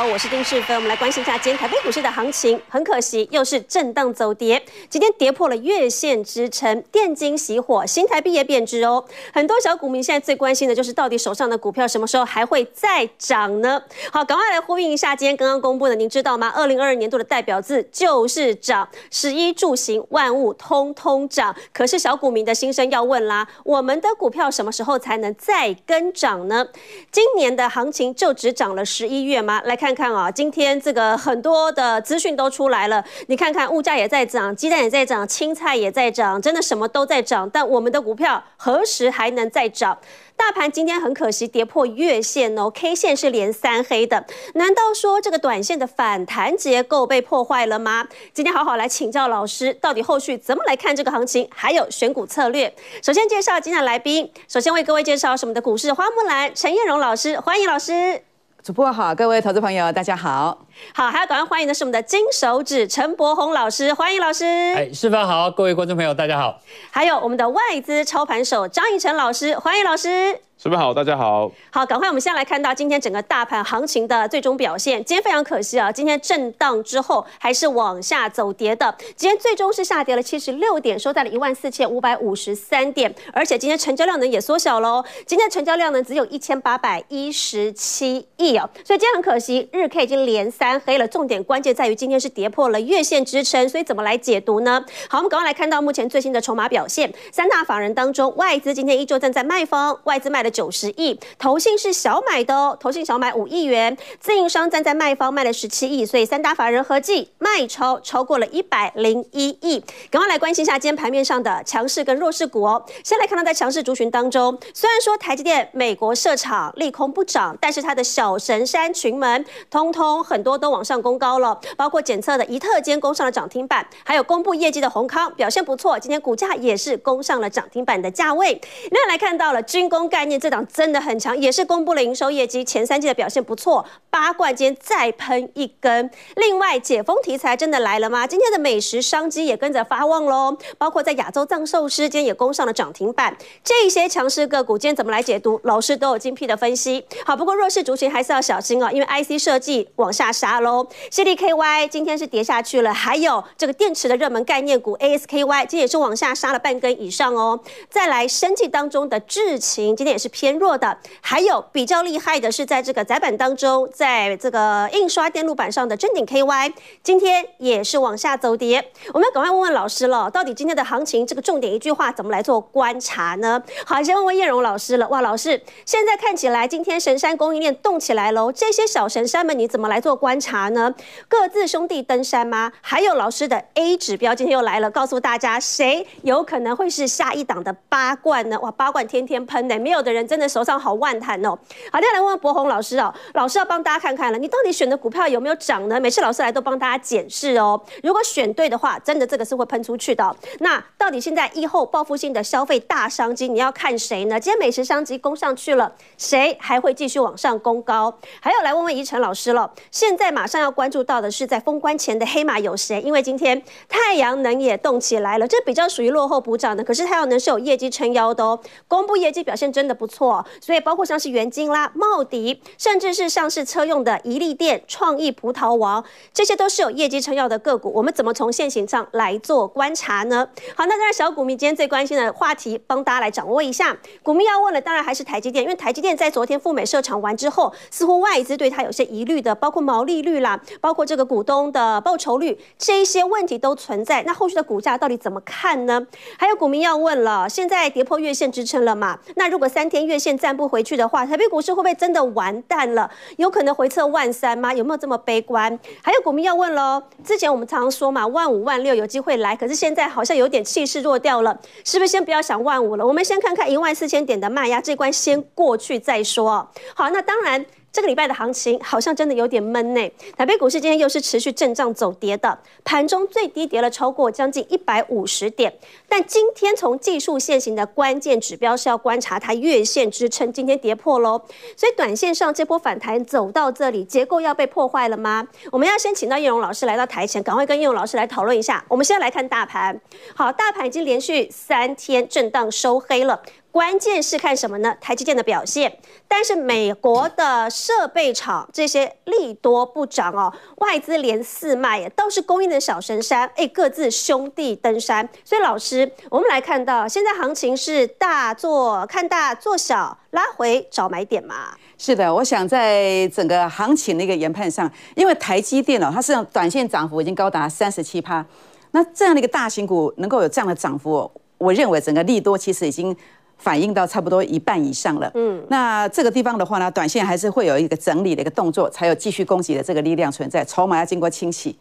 好，我是丁世芬。我们来关心一下今天台北股市的行情。很可惜，又是震荡走跌，今天跌破了月线支撑，电金熄火，新台币也贬值哦。很多小股民现在最关心的就是，到底手上的股票什么时候还会再涨呢？好，赶快来呼应一下今天刚刚公布的，您知道吗？二零二二年度的代表字就是涨，食衣住行万物通通涨。可是小股民的心声要问啦，我们的股票什么时候才能再跟涨呢？今年的行情就只涨了十一月吗？来看看看啊，今天这个很多的资讯都出来了。你看看物价也在涨，鸡蛋也在涨，青菜也在涨，真的什么都在涨。但我们的股票何时还能再涨？大盘今天很可惜跌破月线哦，K 线是连三黑的。难道说这个短线的反弹结构被破坏了吗？今天好好来请教老师，到底后续怎么来看这个行情，还有选股策略。首先介绍今天的来宾，首先为各位介绍是我们的股市花木兰陈彦荣老师，欢迎老师。主播好，各位投资朋友，大家好。好，还要赶快欢迎的是我们的金手指陈柏宏老师，欢迎老师。哎，示范好，各位观众朋友，大家好。还有我们的外资操盘手张以晨老师，欢迎老师。世芬好，大家好。好，赶快我们先来看到今天整个大盘行情的最终表现。今天非常可惜啊，今天震荡之后还是往下走跌的。今天最终是下跌了七十六点，收在了一万四千五百五十三点。而且今天成交量呢也缩小喽，今天成交量呢只有一千八百一十七亿哦。所以今天很可惜，日 K 已经连三黑了。重点关键在于今天是跌破了月线支撑，所以怎么来解读呢？好，我们赶快来看到目前最新的筹码表现。三大法人当中，外资今天依旧站在卖方，外资卖的九十亿，投信是小买的哦，投信小买五亿元，自营商站在卖方卖了十七亿，所以三大法人合计卖超超过了一百零一亿。赶快来关心一下今天盘面上的强势跟弱势股哦。先来看到在强势族群当中，虽然说台积电美国设厂利空不涨，但是它的小神山群门通通很多都往上攻高了，包括检测的一特间攻上了涨停板，还有公布业绩的閎康表现不错，今天股价也是攻上了涨停板的价位。那来看到了军工概念。这档真的很强，也是公布了营收业绩，前三季的表现不错。八冠间再喷一根，另外解封题材真的来了吗？今天的美食商机也跟着发旺喽，包括在亚洲藏寿司间也攻上了涨停板。这些强势个股今天怎么来解读？老师都有精辟的分析。好，不过弱势族群还是要小心哦，因为 IC 设计往下杀喽。CDKY 今天是跌下去了，还有这个电池的热门概念股 ASKY 今天也是往下杀了半根以上哦。再来，生技当中的智勤今天也是。偏弱的，还有比较厉害的是，在这个载板当中，在这个印刷电路板上的真鼎 KY，今天也是往下走跌。我们要赶快问问老师了，到底今天的行情这个重点一句话怎么来做观察呢？好，先问问叶荣老师了。哇，老师，现在看起来今天神山供应链动起来喽，这些小神山们你怎么来做观察呢？各自兄弟登山吗？还有老师的 A 指标今天又来了，告诉大家谁有可能会是下一档的八冠呢？哇，八冠天天喷呢，没有的人。真的手上好万谈哦！好，接下来问问柏宏老师哦，老师要帮大家看看了，你到底选的股票有没有涨呢？每次老师来都帮大家检视哦。如果选对的话，真的这个是会喷出去的。那到底现在疫后报复性的消费大商机，你要看谁呢？今天美食商机攻上去了，谁还会继续往上攻高？还有来问问贻程老师了。现在马上要关注到的是，在封关前的黑马有谁？因为今天太阳能也动起来了，这比较属于落后补涨的，可是太阳能是有业绩撑腰的哦，公布业绩表现真的不错。所以包括像是元晶啦、茂迪，甚至是像是车用的怡利电、创意、葡萄王，这些都是有业绩撑腰的个股。我们怎么从现行上来做观察呢？好，那当然小股民今天最关心的话题，帮大家来掌握一下。股民要问的当然还是台积电，因为台积电在昨天赴美设厂完之后，似乎外资对它有些疑虑的，包括毛利率啦，包括这个股东的报酬率，这一些问题都存在。那后续的股价到底怎么看呢？还有股民要问了，现在跌破月线支撑了嘛？那如果三天月线站不回去的话，台北股市会不会真的完蛋了？有可能回撤万三吗？有没有这么悲观？还有股民要问喽，之前我们常常说嘛，万五万六有机会来，可是现在好像有点气势弱掉了，是不是先不要想万五了？我们先看看一万四千点的卖压这关先过去再说。好，那当然。这个礼拜的行情好像真的有点闷呢。台北股市今天又是持续震荡走跌的，盘中最低跌了超过将近一百五十点。但今天从技术线型的关键指标是要观察它月线支撑，今天跌破喽。所以短线上这波反弹走到这里，结构要被破坏了吗？我们要先请到叶荣老师来到台前，赶快跟叶荣老师来讨论一下。我们现在来看大盘，好，大盘已经连续三天震荡收黑了。关键是看什么呢？台积电的表现。但是美国的设备厂这些利多不涨哦，外资连四卖，都是供应的小神山，哎，各自兄弟登山。所以老师，我们来看到现在行情是大做看大做小，拉回找买点嘛？是的，我想在整个行情的一个研判上，因为台积电哦，它是短线涨幅已经高达三十七趴，那这样的一个大型股能够有这样的涨幅，我认为整个利多其实已经。反映到差不多一半以上了，嗯，那这个地方的话呢，短线还是会有一个整理的一个动作，才有继续攻击的这个力量存在，筹码要经过清洗。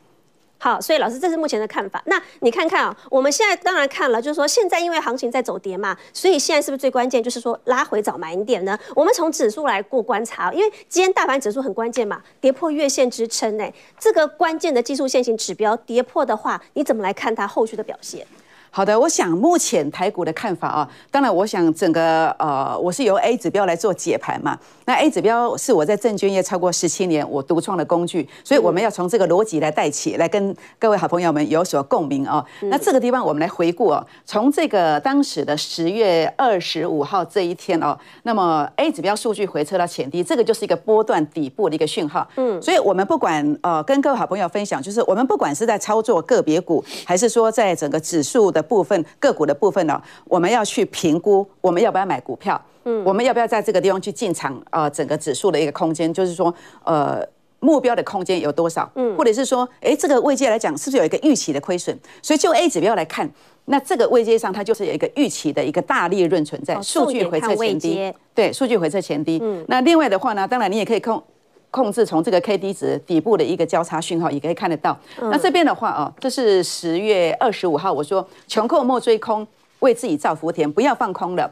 好，所以老师，这是目前的看法。那你看看啊，我们现在当然看了，就是说现在因为行情在走跌嘛，所以现在是不是最关键就是说拉回找买点呢？我们从指数来过观察，因为今天大盘指数很关键嘛，跌破月线支撑呢，这个关键的技术线型指标跌破的话，你怎么来看它后续的表现？好的，我想目前台股的看法啊，当然我想整个呃，我是由 A 指标来做解盘嘛。那 A 指标是我在证券业超过十七年我独创的工具，所以我们要从这个逻辑来带起，来跟各位好朋友们有所共鸣哦。那这个地方我们来回顾哦，从这个当时的十月二十五号这一天哦，那么 A 指标数据回撤到前低，这个就是一个波段底部的一个讯号。嗯，所以我们不管呃跟各位好朋友分享，就是我们不管是在操作个别股，还是说在整个指数的。部分个股的部分呢，我们要去评估，我们要不要买股票？嗯，我们要不要在这个地方去进场？呃，整个指数的一个空间，就是说，呃，目标的空间有多少？嗯，或者是说，哎，这个位阶来讲，是不是有一个预期的亏损？所以就 A 指标来看，那这个位阶上，它就是有一个预期的一个大利润存在，数据回测前低，对，数据回测前低。嗯，那另外的话呢，当然你也可以控。控制从这个 K D 值底部的一个交叉讯号，也可以看得到。那这边的话啊，这是十月二十五号，我说穷寇莫追空，为自己造福田，不要放空了。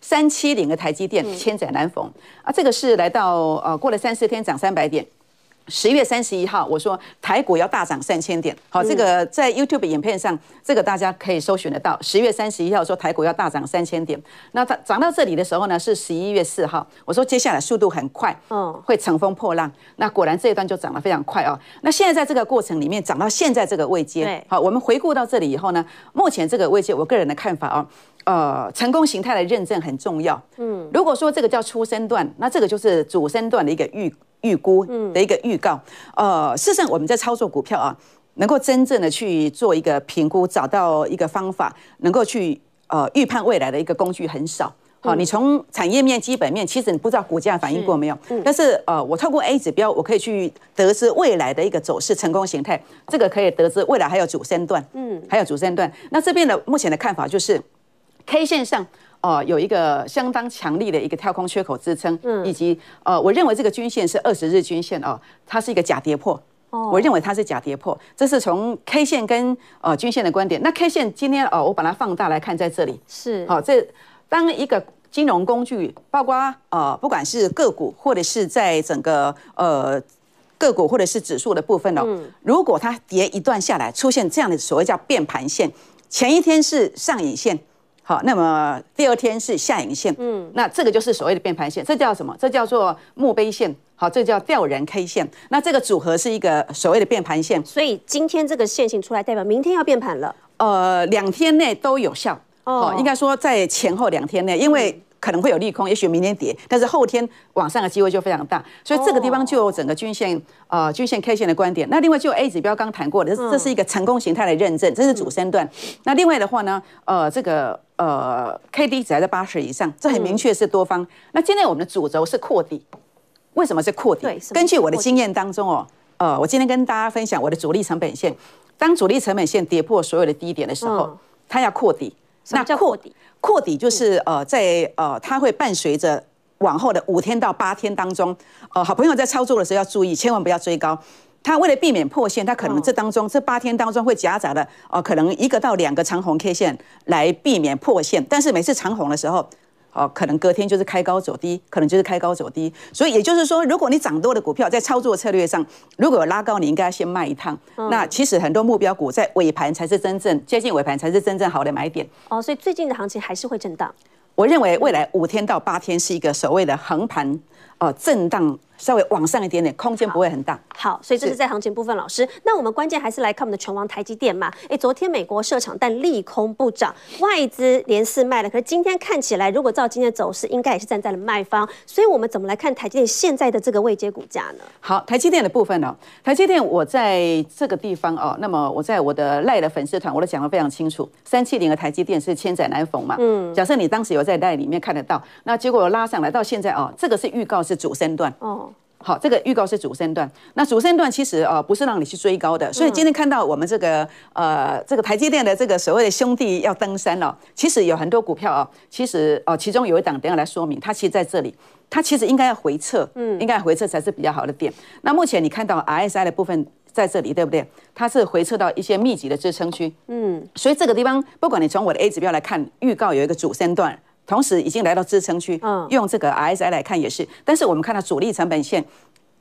三七零的台积电，千载难逢啊！这个是来到呃，过了三四天涨三百点。十月三十一号，我说台股要大涨三千点。好，这个在 YouTube 影片上，这个大家可以搜寻得到。十月三十一号说台股要大涨三千点，那它涨到这里的时候呢，是十一月四号。我说接下来速度很快，嗯，会乘风破浪。那果然这一段就涨得非常快哦。那现在在这个过程里面涨到现在这个位阶，好，我们回顾到这里以后呢，目前这个位阶，我个人的看法哦，呃，成功形态的认证很重要。嗯，如果说这个叫初生段，那这个就是主升段的一个预。预估的一个预告，呃，事实上我们在操作股票啊，能够真正的去做一个评估，找到一个方法，能够去呃预判未来的一个工具很少。好，你从产业面、基本面，其实你不知道股价反应过没有，但是呃，我透过 A 指标，我可以去得知未来的一个走势、成功形态，这个可以得知未来还有主升段，嗯，还有主升段。那这边的目前的看法就是，K 线上。哦，有一个相当强力的一个跳空缺口支撑，嗯，以及呃，我认为这个均线是二十日均线哦，它是一个假跌破，哦，我认为它是假跌破，这是从 K 线跟呃均线的观点。那 K 线今天哦，我把它放大来看，在这里是，好，这当一个金融工具，包括呃，不管是个股或者是在整个呃个股或者是指数的部分哦，如果它跌一段下来，出现这样的所谓叫变盘线，前一天是上影线。好，那么第二天是下影线，嗯，那这个就是所谓的变盘线，这叫什么？这叫做墓碑线，好，这叫吊人 K 线。那这个组合是一个所谓的变盘线，所以今天这个线型出来，代表明天要变盘了。呃，两天内都有效，哦，应该说在前后两天内，因为。可能会有利空，也许明天跌，但是后天往上的机会就非常大，所以这个地方就有整个均线呃均线 K 线的观点。那另外就 A 指标刚谈过的，这是一个成功形态的认证，这是主升段。那另外的话呢，呃这个呃 K D 值还在八十以上，这很明确是多方。那今天我们的主轴是扩底，为什么是扩底？根据我的经验当中哦，呃我今天跟大家分享我的主力成本线，当主力成本线跌破所有的低点的时候，它要扩底。那扩底，扩底就是呃，在呃，它会伴随着往后的五天到八天当中，呃，好朋友在操作的时候要注意，千万不要追高。它为了避免破线，它可能这当中这八天当中会夹杂了呃，可能一个到两个长红 K 线来避免破线，但是每次长红的时候。哦，可能隔天就是开高走低，可能就是开高走低，所以也就是说，如果你涨多的股票在操作策略上，如果有拉高，你应该先卖一趟。嗯、那其实很多目标股在尾盘才是真正接近尾盘才是真正好的买点。哦，所以最近的行情还是会震荡。我认为未来五天到八天是一个所谓的横盘，哦震荡稍微往上一点点，空间不会很大。好，所以这是在行情部分，老师。那我们关键还是来看我们的拳王台积电嘛？哎，昨天美国设厂，但利空不涨，外资连四卖了。可是今天看起来，如果照今天的走势，应该也是站在了卖方。所以我们怎么来看台积电现在的这个未接股价呢？好，台积电的部分呢、哦，台积电我在这个地方哦，那么我在我的赖的粉丝团，我都讲得非常清楚，三七零的台积电是千载难逢嘛。嗯。假设你当时有在赖里面看得到，那结果拉上来到现在哦，这个是预告是主升段哦。好，这个预告是主升段。那主升段其实呃不是让你去追高的，所以今天看到我们这个呃这个台积电的这个所谓的兄弟要登山了。其实有很多股票啊，其实哦其中有一档等下来说明，它其实在这里，它其实应该要回撤，嗯，应该要回撤才是比较好的点。那目前你看到 RSI 的部分在这里，对不对？它是回撤到一些密集的支撑区，嗯，所以这个地方不管你从我的 A 指标来看，预告有一个主升段。同时已经来到支撑区，用这个 RSI 来看也是，但是我们看到主力成本线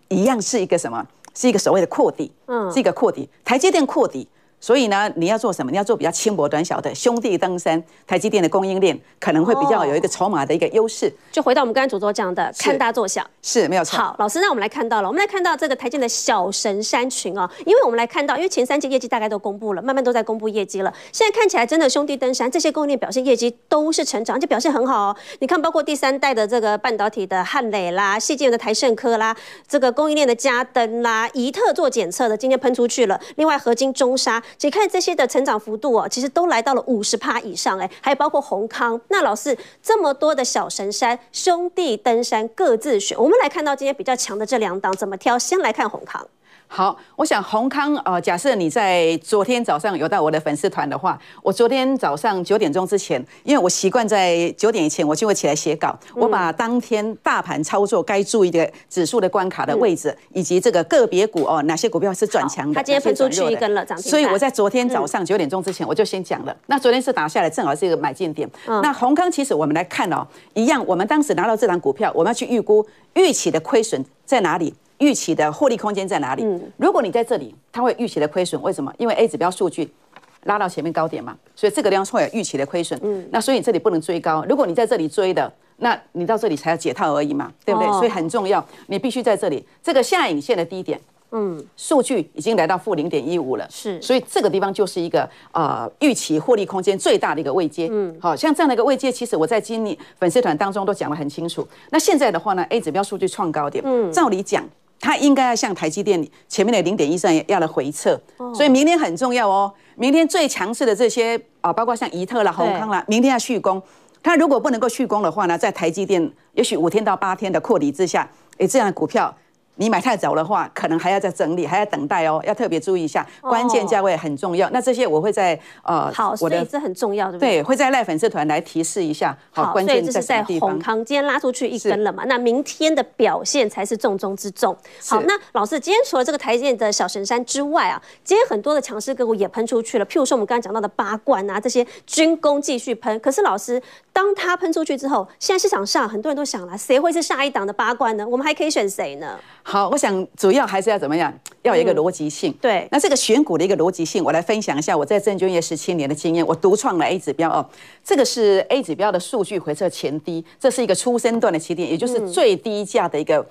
一样是一个什么？是一个所谓的扩底，嗯，是一个扩底，台积电扩底。所以呢，你要做什么？你要做比较轻薄短小的兄弟登山，台积电的供应链可能会比较有一个筹码的一个优势。就回到我们刚才主播讲的，看大做小是没有错。好，老师，那我们来看到了，我们来看到这个台积的小神山群哦，因为我们来看到，因为前三季业绩大概都公布了，慢慢都在公布业绩了。现在看起来真的兄弟登山这些供应链表现业绩都是成长，而且表现很好哦。你看，包括第三代的这个半导体的汉磊啦，细晶的台盛科啦，这个供应链的嘉登啦，宜特做检测的今天喷出去了。另外，合金、中只看这些的。成长幅度哦，其实都来到了五十趴以上哎，还有包括宏康。那老师这么多的小神山兄弟登山各自选，我们来看到今天比较强的这两档怎么挑？先来看宏康。好，我想宏康呃，假设你在昨天早上有到我的粉丝团的话，我昨天早上九点钟之前，因为我习惯在九点以前我就会起来写稿，我把当天大盘操作该注意的指数的关卡的位置，以及这个个别股哦，哪些股票是转强的，它今天分出去一根了所以我在昨天早上九点钟之前我就先讲了。那昨天是打下来，正好是一个买进点。那宏康其实我们来看哦，一样，我们当时拿到这档股票，我们要去预估预期的亏损在哪里。预期的获利空间在哪里？如果你在这里，它会预期的亏损，为什么？因为 A 指标数据拉到前面高点嘛，所以这个地方会有预期的亏损。嗯，那所以这里不能追高。如果你在这里追的，那你到这里才要解套而已嘛，对不对？所以很重要，你必须在这里这个下影线的低点，嗯，数据已经来到负零点一五了，是，所以这个地方就是一个呃预期获利空间最大的一个位阶。嗯，好像这样的一个位阶，其实我在今年粉丝团当中都讲得很清楚。那现在的话呢，A 指标数据创高点，嗯，照理讲。它应该要像台积电前面的零点一三要来回撤，所以明天很重要哦。明天最强势的这些啊，包括像怡特啦、宏康啦，明天要续攻。它如果不能够续攻的话呢，在台积电也许五天到八天的扩底之下，诶，这样的股票。你买太早的话，可能还要再整理，还要等待哦，要特别注意一下，关键价位很重要。那这些我会在呃，好，所以这很重要，对不对？对，会在赖粉丝团来提示一下。好，关键在什么地方？閎康今天拉出去一根了嘛？那明天的表现才是重中之重。好，那老师今天除了这个台积电的小神山之外啊，今天很多的强势个股也喷出去了。譬如说我们刚刚讲到的八冠啊，这些军工继续喷。可是老师，当它喷出去之后，现在市场上很多人都想了，谁会是下一档的八冠呢？我们还可以选谁呢？好，我想主要还是要怎么样？要有一个逻辑性。嗯、对，那这个选股的一个逻辑性，我来分享一下我在证券业十七年的经验。我独创了 A 指标哦，这个是 A 指标的数据回测前低，这是一个初升段的起点，也就是最低价的一个。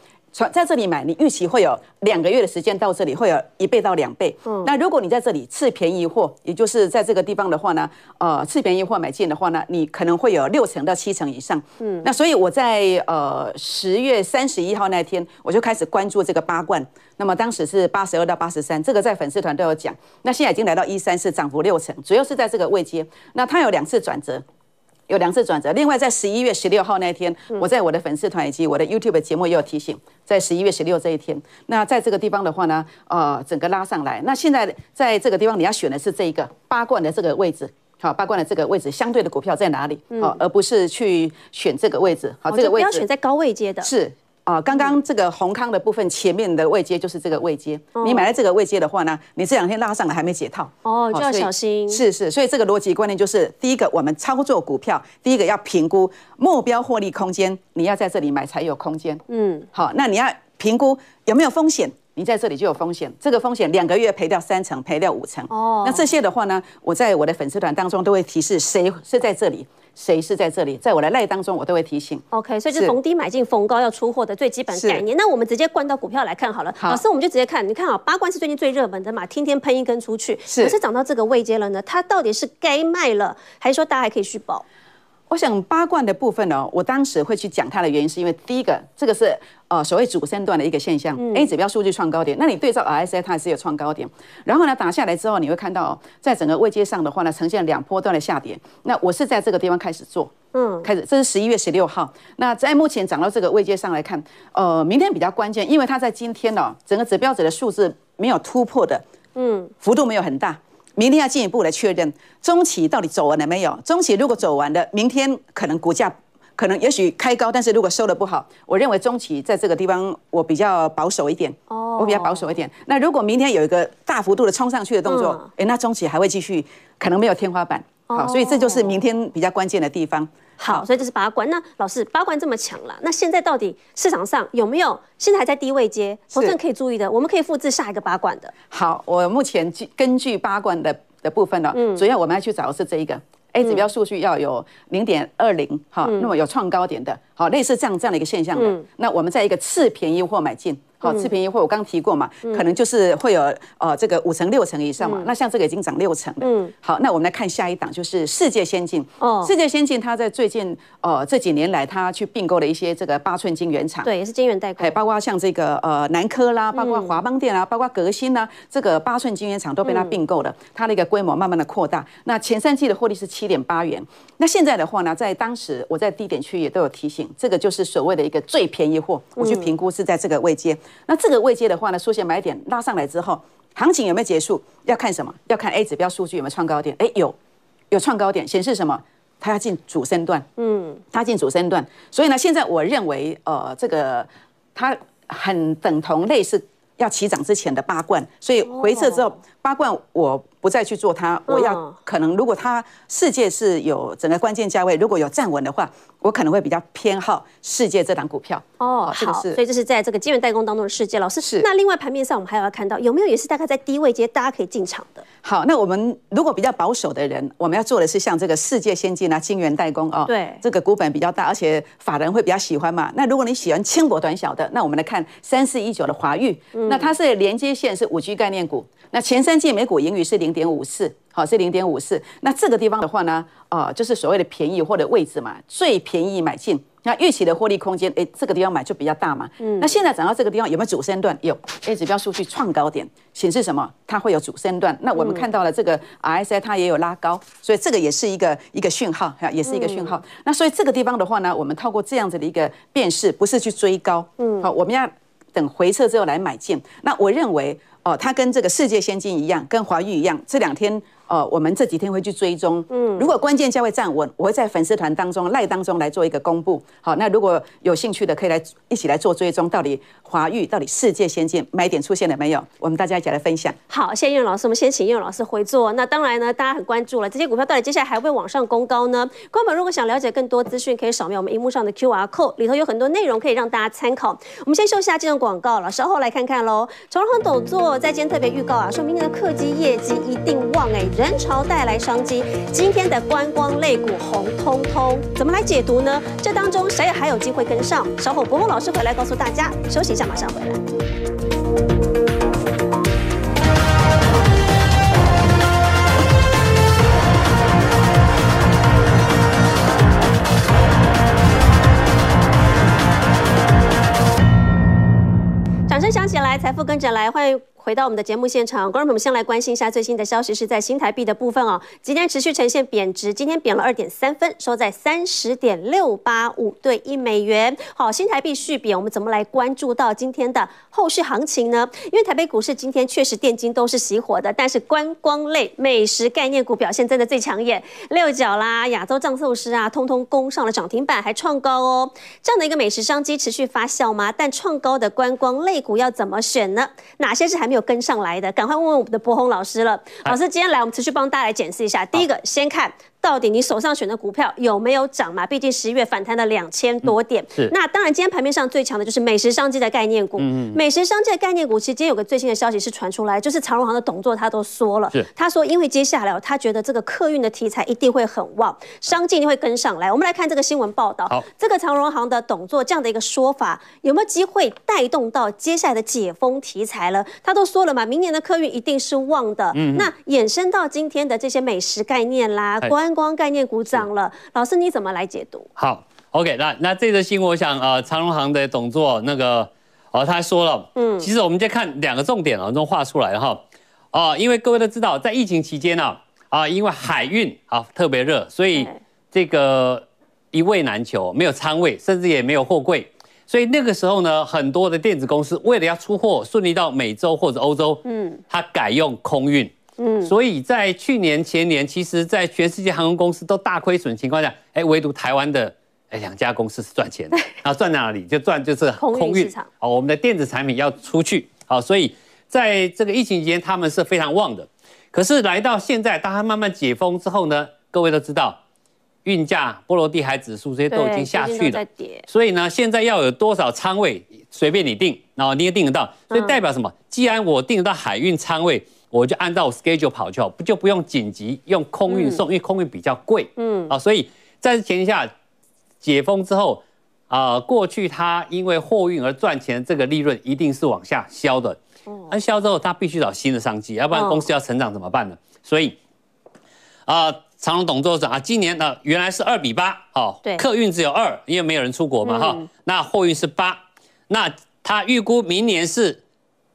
在这里买，你预期会有两个月的时间到这里会有一倍到两倍。嗯，那如果你在这里次便宜货，也就是在这个地方的话呢，呃，次便宜货买进的话呢，你可能会有六成到七成以上。嗯，那所以我在呃十月三十一号那天，我就开始关注这个八冠。那么当时是八十二到八十三，这个在粉丝团都有讲。那现在已经来到一三四，涨幅六成，主要是在这个位阶。那它有两次转折。有两次转折，另外在十一月十六号那一天，我在我的粉丝团以及我的 YouTube 节目也有提醒，在十一月十六这一天，那在这个地方的话呢，呃，整个拉上来，那现在在这个地方你要选的是这一个八冠的这个位置，好，八冠的这个位置相对的股票在哪里？好，而不是去选这个位置，好，这个位置不要选在高位接的，是。啊，刚刚这个宏康的部分前面的位阶就是这个位阶，你买在这个位阶的话呢，你这两天拉上来还没解套哦，就要小心。是是，所以这个逻辑观念就是，第一个我们操作股票，第一个要评估目标获利空间，你要在这里买才有空间。嗯，好，那你要评估有没有风险，你在这里就有风险。这个风险两个月赔掉三成，赔掉五成。哦，那这些的话呢，我在我的粉丝团当中都会提示谁是在这里。谁是在这里？在我的赖当中，我都会提醒。OK，所以就是逢低买进，逢高要出货的最基本概念。那我们直接灌到股票来看好了。好，老师，我们就直接看，你看啊，八冠是最近最热门的嘛，天天喷一根出去。是，可是涨到这个位阶了呢，它到底是该卖了，还是说大家还可以续抱？我想八冠的部分呢，我当时会去讲它的原因，是因为第一个，这个是呃所谓主升段的一个现象，A 指标数据创高点，那你对照 RSI 它也是有创高点，然后呢打下来之后，你会看到在整个位阶上的话呢，呈现两波段的下跌。那我是在这个地方开始做，嗯，开始，这是十一月十六号。那在目前涨到这个位阶上来看，呃，明天比较关键，因为它在今天呢，整个指标者的数字没有突破的，嗯，幅度没有很大。明天要进一步来确认中期到底走完了没有？中期如果走完了，明天可能股价可能也许开高，但是如果收的不好，我认为中期在这个地方我比较保守一点。哦，我比较保守一点。那如果明天有一个大幅度的冲上去的动作，哎、嗯，那中期还会继续，可能没有天花板。好，所以这就是明天比较关键的地方。好，所以这是八冠。那老师，八冠这么强了，那现在到底市场上有没有现在还在低位阶，投资人可以注意的，我们可以复制下一个八冠的。好，我目前根据八冠的的部分呢，嗯，主要我们要去找的是这一个 A 指标数据要有零点二零，哈，那么有创高点的，好，类似这样这样的一个现象的，嗯，那我们在一个次便宜货买进。好，次便宜货我刚提过嘛，可能就是会有呃这个五成六成以上嘛。那像这个已经涨六成了。嗯。好，那我们来看下一档，就是世界先进。哦。世界先进，它在最近呃这几年来，它去并购了一些这个八寸晶圆厂。对，也是晶圆代工。还包括像这个呃南科啦，包括华邦电啊，包括革新啦，这个八寸晶圆厂都被它并购了，它的一个规模慢慢的扩大。那前三季的获利是七点八元。那现在的话呢，在当时我在低点区也都有提醒，这个就是所谓的一个最便宜货，我去评估是在这个位阶。那这个位阶的话呢，出现买点拉上来之后，行情有没有结束？要看什么？要看 A 指标数据有没有创高点？哎，有，有创高点，显示什么？它要进主升段。嗯，它进主升段。所以呢，现在我认为，呃，这个它很等同类似要起涨之前的八冠，所以回撤之后，八冠我。不再去做它，我要可能如果它世界是有整个关键价位，如果有站稳的话，我可能会比较偏好世界这档股票。哦，这个是，所以这是在这个晶圆代工当中的世界。老师是。那另外盘面上，我们还要看到有没有也是大概在低位阶，大家可以进场的。好，那我们如果比较保守的人，我们要做的是像这个世界先进啊，晶圆代工哦，对，这个股本比较大，而且法人会比较喜欢嘛。那如果你喜欢轻薄短小的，那我们来看三四一九的华裕，那它是连接线是五 G 概念股，那前三季每股盈余是零点五四，好，是零点五四。那这个地方的话呢，呃，就是所谓的便宜或者位置嘛，最便宜买进。那预期的获利空间，哎，这个地方买就比较大嘛。嗯。那现在涨到这个地方有没有主升段？有，A 指标数据创高点显示什么？它会有主升段。那我们看到了这个 RSI 它也有拉高，所以这个也是一个一个讯号，哈，也是一个讯号。那所以这个地方的话呢，我们透过这样子的一个辨识，不是去追高，嗯，好，我们要等回撤之后来买进。那我认为。哦，它跟这个世界先进一样，跟华裕一样，这两天。呃，我们这几天会去追踪。嗯，如果关键价位站稳，我会在粉丝团当中、赖当中来做一个公布。好，那如果有兴趣的，可以来一起来做追踪。到底华裕，到底世界先进买点出现了没有？我们大家一起来分享。好，谢谢燕老师。我们先请燕老师回座。那当然呢，大家很关注了，这些股票到底接下来还会往上攻高呢？观众们如果想了解更多资讯，可以扫描我们荧幕上的 QR code，里头有很多内容可以让大家参考。我们先休息下这段广告了，稍后来看看喽。长荣斗座在今天特别预告啊，说明年的客机业绩一定旺哎，人潮带来。商机，今天的观光类股红通通，怎么来解读呢？这当中谁还有机会跟上？稍后柏宏老师回来告诉大家。休息一下，马上回来。掌声响起来，财富跟着来，欢迎。回到我们的节目现场，观众朋友们，先来关心一下最新的消息，是在新台币的部分哦。今天持续呈现贬值，今天贬了二点三分，收在三十点六八五兑一美元。好，新台币续贬，我们怎么来关注到今天的后续行情呢？因为台北股市今天确实电金都是熄火的，但是观光类美食概念股表现真的最抢眼，六角啦、亚洲藏寿司啊，通通攻上了涨停板，还创高哦。这样的一个美食商机持续发酵吗？但创高的观光类股要怎么选呢？哪些是还没有？有跟上来的，赶快问问我们的柏宏老师了。老师今天来，我们持续帮大家来检视一下。第一个，先看。到底你手上选的股票有没有涨嘛？毕竟十一月反弹了两千多点。嗯、是。那当然，今天盘面上最强的就是美食商机的概念股。嗯，美食商机的概念股，其实今天有个最新的消息是传出来，就是长荣行的董座他都说了，他说因为接下来他觉得这个客运的题材一定会很旺，商机一定会跟上来。我们来看这个新闻报道，好，这个长荣行的董座这样的一个说法，有没有机会带动到接下来的解封题材了？他都说了嘛，明年的客运一定是旺的。嗯，那衍生到今天的这些美食概念啦，观光概念股涨了，老师你怎么来解读？好，OK，那那这则新闻，我想呃，长荣航的董座那个哦，他说了，嗯，其实我们在看两个重点啊，都画出来了哈，哦，因为各位都知道，在疫情期间呢，啊，因为海运啊特别热，所以这个一位难求，没有仓位，甚至也没有货柜，所以那个时候呢，很多的电子公司为了要出货顺利到美洲或者欧洲，嗯，他改用空运。嗯，所以在去年前年，其实，在全世界航空公司都大亏损情况下，哎，唯独台湾的哎两家公司是赚钱的，然后赚在哪里？就赚就是空运市场。好，我们的电子产品要出去，好，所以在这个疫情期间，他们是非常旺的。可是来到现在，当它慢慢解封之后呢，各位都知道，运价、波罗的海指数这些都已经下去了，所以呢，现在要有多少仓位，随便你定，然后你也定得到。所以代表什么？既然我定得到海运仓位。我就按照我 schedule 跑就好，不就不用紧急用空运送，嗯、因为空运比较贵。嗯啊，所以在这前提下解封之后啊、呃，过去它因为货运而赚钱，这个利润一定是往下消的。嗯，而消之后，它必须找新的商机，要不然公司要成长怎么办呢？所以啊，长荣董座长啊，今年呢原来是二比八，哦，对，客运只有二，因为没有人出国嘛，哈、嗯，那货运是八，那他预估明年是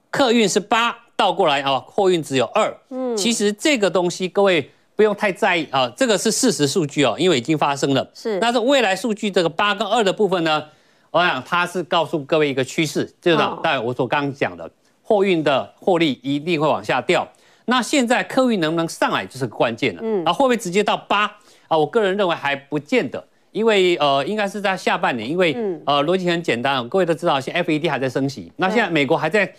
客运是八。倒过来啊，货运只有二。嗯，其实这个东西各位不用太在意啊，这个是事实数据哦，因为已经发生了。是，那是未来数据这个八跟二的部分呢，我想它是告诉各位一个趋势，就是当然我所刚刚讲的，货运的获利一定会往下掉。那现在客运能不能上来就是个关键了。嗯，啊，会不会直接到八啊？我个人认为还不见得，因为呃，应该是在下半年，因为呃，逻辑很简单，各位都知道，现在 FED 还在升息，那现在美国还在。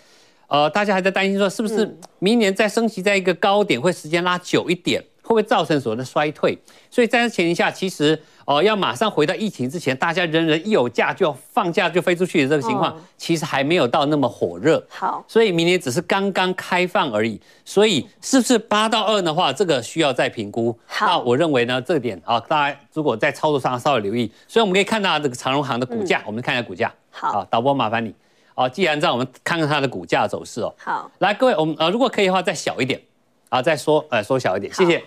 呃，大家还在担心说，是不是明年再升息在一个高点会时间拉久一点，会不会造成所谓的衰退？所以在这前提下，其实呃要马上回到疫情之前，大家人人一有假就放假就飞出去的这个情况，其实还没有到那么火热。好，所以明年只是刚刚开放而已。所以是不是八到二的话，这个需要再评估。好，那我认为呢，这点啊，大家如果在操作上稍微留意。所以我们可以看到这个长荣行的股价，我们看一下股价。好，导播麻烦你。好，既然这样，我们看看它的股价走势哦。好，来各位，我们呃，如果可以的话，再小一点，啊，再缩呃缩小一点，谢谢。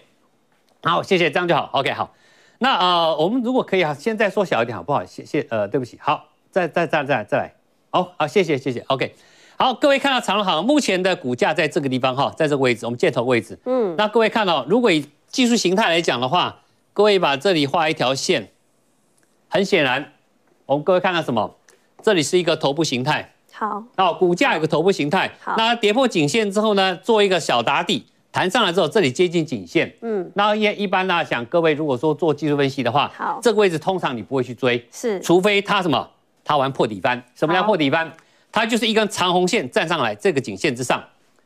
好，谢谢，这样就好。OK，好。那呃，我们如果可以啊，现在缩小一点，好不好？谢谢，呃，对不起。好，再再再再再来。好，好，谢谢谢谢。OK，好，各位看到长荣航目前的股价在这个地方哈，在这个位置，我们箭头位置。嗯。那各位看到，如果以技术形态来讲的话，各位把这里画一条线，很显然，我们各位看到什么？这里是一个头部形态。好，那，股价有个头部形态，好，那跌破颈线之后呢，做一个小打底，弹上来之后，这里接近颈线，嗯，那一一般呢，想各位如果说做技术分析的话，好，这个位置通常你不会去追，是，除非它什么，它玩破底翻，什么叫破底翻？它就是一根长红线站上来，这个颈线之上，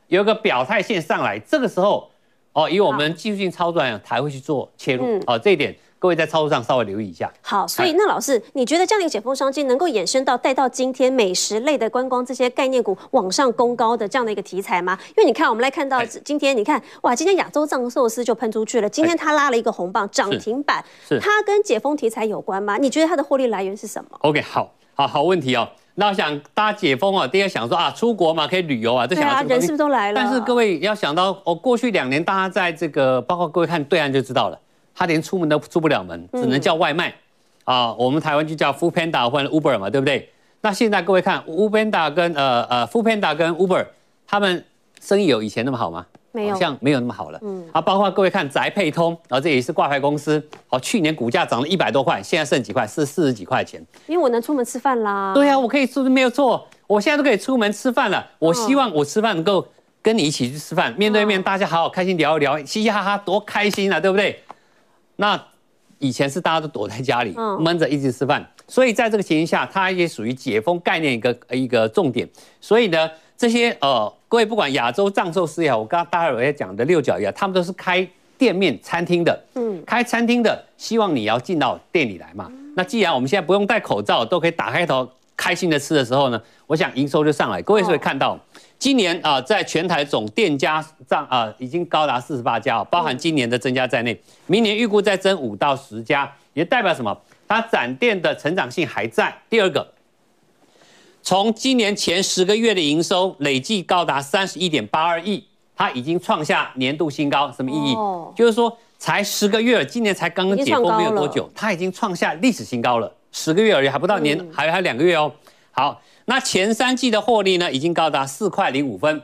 有一个表态线上来，这个时候，哦，以我们技术性操作来讲，才会去做切入，哦，这一点。各位在操作上稍微留意一下。好，所以那老师，你觉得这样的一个解封商机能够衍生到带到今天美食类的观光这些概念股往上攻高的这样的一个题材吗？因为你看，我们来看到今天，你看哇，今天亚洲藏寿司就喷出去了，今天它拉了一个红棒涨停板，它跟解封题材有关吗？你觉得它的获利来源是什么？OK，好好好问题哦。那我想大家解封啊，第一个想说啊，出国嘛可以旅游啊，这想啊，人是不是都来了？但是各位要想到，哦，过去两年大家在这个，包括各位看对岸就知道了。他连出门都出不了门，只能叫外卖，嗯、啊，我们台湾就叫 Foodpanda 或者 Uber 嘛，对不对？那现在各位看，Foodpanda 跟呃呃 Foodpanda 跟 Uber，他们生意有以前那么好吗？没有，好像没有那么好了。嗯，啊，包括各位看宅配通，然后，这也是挂牌公司，好，去年股价涨了一百多块，现在剩几块？是四十几块钱。因为我能出门吃饭啦。对呀、啊，我可以出，没有错，我现在都可以出门吃饭了。我希望我吃饭能够跟你一起去吃饭，面对面，大家好好开心聊一聊，嘻嘻哈哈，多开心啊，对不对？那以前是大家都躲在家里闷着一直吃饭，所以在这个情形下，它也属于解封概念一个一个重点。所以呢，这些呃各位不管亚洲藏寿司也好，我刚刚大家有在讲的六角也好，他们都是开店面餐厅的，嗯，开餐厅的希望你要进到店里来嘛。嗯、那既然我们现在不用戴口罩，都可以打开头开心的吃的时候呢，我想营收就上来。各位是会看到，哦、今年啊、呃，在全台总店家上啊、呃，已经高达四十八家，包含今年的增加在内，明年预估再增五到十家，也代表什么？它展店的成长性还在。第二个，从今年前十个月的营收累计高达三十一点八二亿，它已经创下年度新高。什么意义？哦、就是说才十个月，今年才刚刚解封没有多久，它已经创下历史新高了。十个月而已，还不到年，嗯、还还两个月哦。好，那前三季的获利呢，已经高达四块零五分，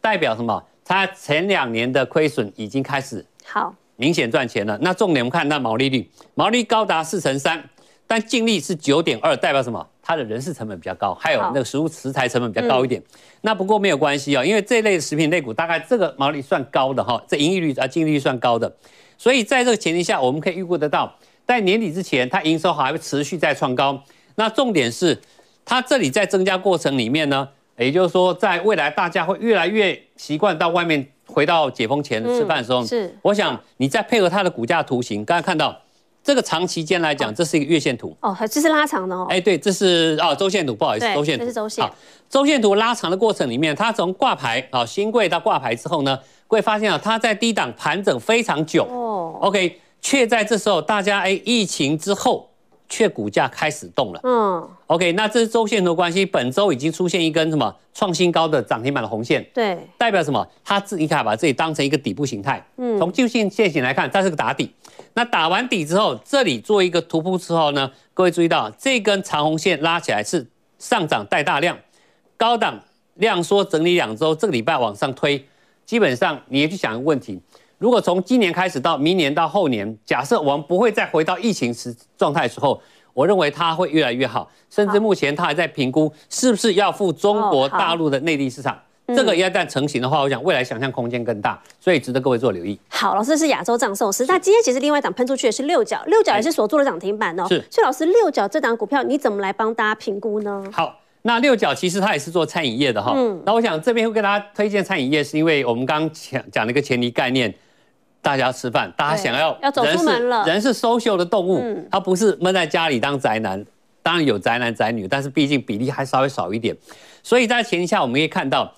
代表什么？它前两年的亏损已经开始好。明显赚钱了。那重点我们看那毛利率，毛利高达四成三，但净利是九点二，代表什么？它的人事成本比较高，还有那个食物食材成本比较高一点。嗯、那不过没有关系哦，因为这类食品类股大概这个毛利算高的哈，这盈利率啊净利率算高的，所以在这个前提下，我们可以预估得到，在年底之前，它营收还会持续再创高。那重点是，它这里在增加过程里面呢，也就是说，在未来大家会越来越习惯到外面。回到解封前吃饭的时候，嗯、是，我想你再配合它的股价图形，刚才看到这个长期间来讲，这是一个月线图。哦，这是拉长的哦，哎，对，这是啊周线图，不好意思，周线图，这是周线，好，周线图拉长的过程里面，它从挂牌啊新贵到挂牌之后呢，会发现啊，它在低档盘整非常久。哦，OK，却在这时候大家哎疫情之后。却股价开始动了。嗯，OK，那这是周线图关系，本周已经出现一根什么创新高的涨停板的红线。对，代表什么？它自己可以把自己当成一个底部形态。嗯，从技术线线型来看，它是个打底。那打完底之后，这里做一个突破之后呢，各位注意到这根长红线拉起来是上涨带大量，高档量缩整理两周，这个礼拜往上推，基本上你也去想一个问题。如果从今年开始到明年到后年，假设我们不会再回到疫情时状态的时候，我认为它会越来越好，甚至目前它还在评估是不是要赴中国大陆的内地市场。哦、这个一旦成型的话，我想未来想象空间更大，所以值得各位做留意。好，老师是亚洲藏寿司，那今天其实另外一档喷出去的是六角，六角也是所做的涨停板哦。是，所以老师六角这档股票你怎么来帮大家评估呢？好。那六角其实它也是做餐饮业的哈，嗯，那我想这边会跟大家推荐餐饮业，是因为我们刚刚讲讲了一个前提概念。大家要吃饭，大家想要要走出门了。人是 social 的动物，嗯、他不是闷在家里当宅男。当然有宅男宅女，但是毕竟比例还稍微少一点。所以在前提下，我们可以看到，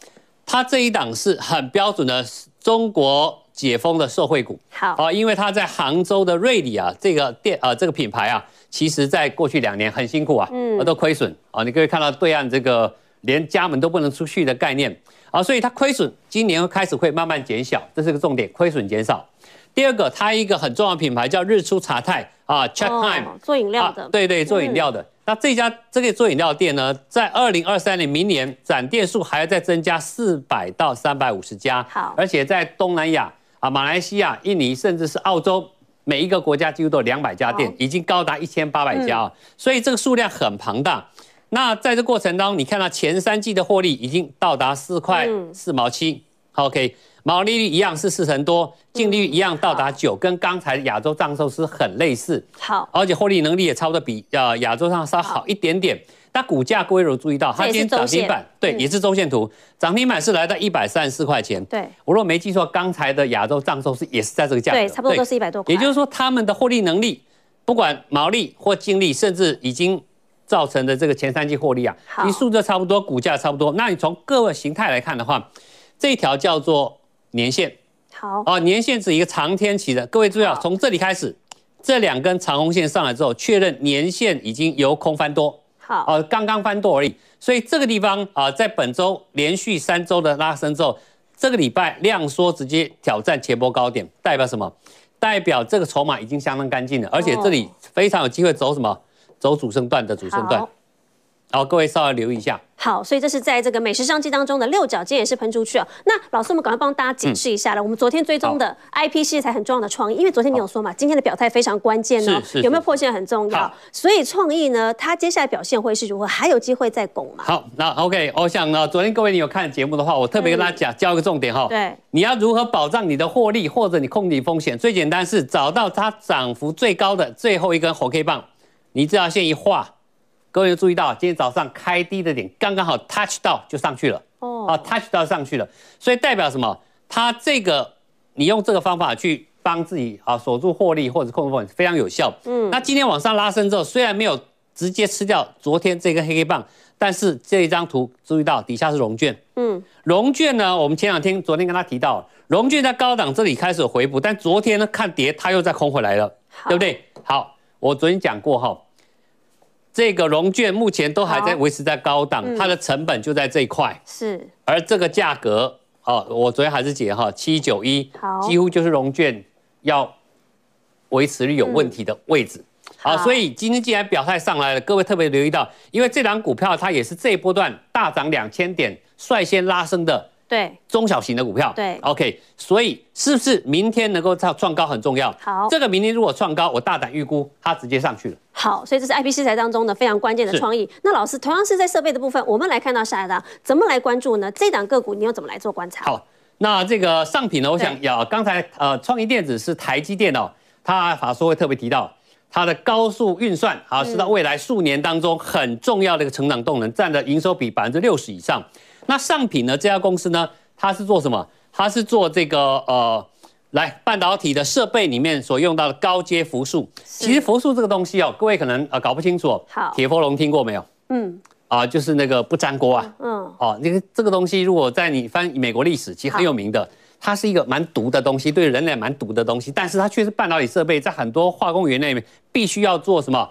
它这一档是很标准的中国解封的受惠股。好啊，因为它在杭州的瑞里啊，这个店啊，这个品牌啊，其实在过去两年很辛苦啊，嗯，都亏损啊。你可以看到对岸这个连家门都不能出去的概念啊，所以它亏损今年开始会慢慢减小，这是个重点，亏损减少。第二个，它一个很重要的品牌叫日出茶太啊，Check Time、哦、做饮料的，啊、对对，做饮料的。嗯、那这家这个做饮料店呢，在二零二三年明年展店数还要再增加四百到三百五十家，好，而且在东南亚啊，马来西亚、印尼，甚至是澳洲，每一个国家几乎都有两百家店，已经高达一千八百家啊，嗯、所以这个数量很庞大。那在这过程当中，你看到前三季的获利已经到达四块四毛七、嗯、，OK。毛利率一样是四成多，净利率一样到达九、嗯，跟刚才亚洲藏寿司很类似。好，而且获利能力也差不多比呃亚洲上稍好一点点。那股价各位有注意到，它今天涨停板，对，也是周线图，涨停板是来到一百三十四块钱。对，我如果没记错，刚才的亚洲藏寿司也是在这个价格，对，差不多都是一百多块。也就是说，他们的获利能力，不管毛利或净利，甚至已经造成的这个前三季获利啊，你数字差不多，股价差不多。那你从各个形态来看的话，这一条叫做。年线好哦，年线是一个长天期的，各位注意啊，从这里开始，这两根长红线上来之后，确认年线已经由空翻多，好哦，刚刚翻多而已，所以这个地方啊，在本周连续三周的拉升之后，这个礼拜量缩直接挑战前波高点，代表什么？代表这个筹码已经相当干净了，而且这里非常有机会走什么？走主升段的主升段。好，各位稍微留意一下。好，所以这是在这个美食商机当中的六角，今天也是喷出去哦。那老师，我们赶快帮大家解释一下了。嗯、我们昨天追踪的 IP 系列才很重要的创意，因为昨天你有说嘛，今天的表态非常关键哦，有没有破线很重要。所以创意呢，它接下来表现会是如何？还有机会再拱吗？好，那 OK，我想呢，昨天各位你有看节目的话，我特别跟大家讲，教一个重点哈。对，你要如何保障你的获利，或者你控制风险？最简单是找到它涨幅最高的最后一根红 K 棒，你这条线一画。各位有注意到，今天早上开低的点刚刚好 touch 到就上去了哦，啊 touch 到上去了，所以代表什么？它这个你用这个方法去帮自己啊锁住获利或者控制风险非常有效。嗯，那今天往上拉升之后，虽然没有直接吃掉昨天这根黑黑棒，但是这一张图注意到底下是融券。嗯，融券呢，我们前两天昨天跟他提到，融券在高档这里开始回补，但昨天呢看跌，它又再空回来了，对不对？好，我昨天讲过哈，这个融券目前都还在维持在高档，它的成本就在这一块。是，而这个价格。哦，我昨天还是解哈七九一，几乎就是融券要维持率有问题的位置。好，所以今天既然表态上来了，各位特别留意到，因为这档股票它也是这一波段大涨两千点率先拉升的。对中小型的股票，对，OK，所以是不是明天能够创创高很重要？好，这个明天如果创高，我大胆预估它直接上去了。好，所以这是 IP 题材当中的非常关键的创意。那老师同样是在设备的部分，我们来看到下一档怎么来关注呢？这档个股你又怎么来做观察？好，那这个上品呢，我想要刚才呃，创意电子是台积电哦，它法说会特别提到它的高速运算啊，是到未来数年当中很重要的一个成长动能，占的营收比百分之六十以上。那上品呢？这家公司呢，它是做什么？它是做这个呃，来半导体的设备里面所用到的高阶辐束。其实辐束这个东西哦，各位可能呃搞不清楚。好，铁氟龙听过没有？嗯。啊，就是那个不粘锅啊。嗯。哦，那个这个东西，如果在你翻美国历史，其实很有名的。它是一个蛮毒的东西，对人类蛮毒的东西。但是它却是半导体设备，在很多化工原料里面必须要做什么？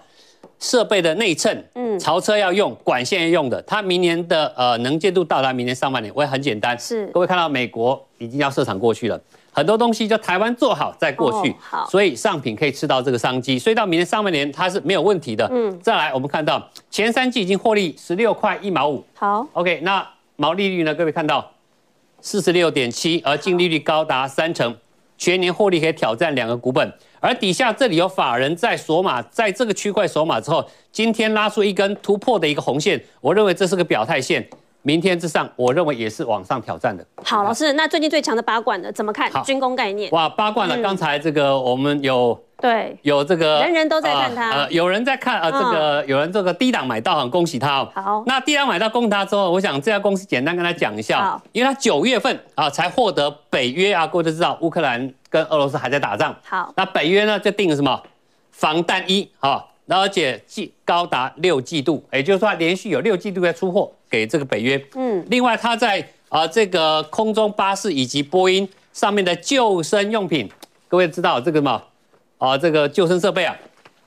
设备的内衬，嗯，槽车要用，管线要用的，它明年的呃能见度到达明年上半年，我也很简单，是。各位看到美国已经要设厂过去了，很多东西就台湾做好再过去，哦、好，所以上品可以吃到这个商机，所以到明年上半年它是没有问题的，嗯，再来我们看到前三季已经获利十六块一毛五，好，OK，那毛利率呢？各位看到四十六点七，而净利率高达三成，全年获利可以挑战两个股本。而底下这里有法人在索码，在这个区块索码之后，今天拉出一根突破的一个红线，我认为这是个表态线。明天之上，我认为也是往上挑战的。好，老师，那最近最强的八冠呢怎么看？军工概念。哇，八冠了，刚才这个我们有。对，有这个人人都在看它，呃，有人在看啊，这个有人这个低档买到，很恭喜他哦。好，那低档买到恭喜他之后，我想这家公司简单跟他讲一下，因为他九月份啊才获得北约啊，各位都知道乌克兰跟俄罗斯还在打仗，好，那北约呢就定了什么防弹衣啊，而且季高达六季度，也就是说连续有六季度在出货给这个北约，嗯，另外它在啊这个空中巴士以及波音上面的救生用品，各位知道这个吗？啊，这个救生设备啊，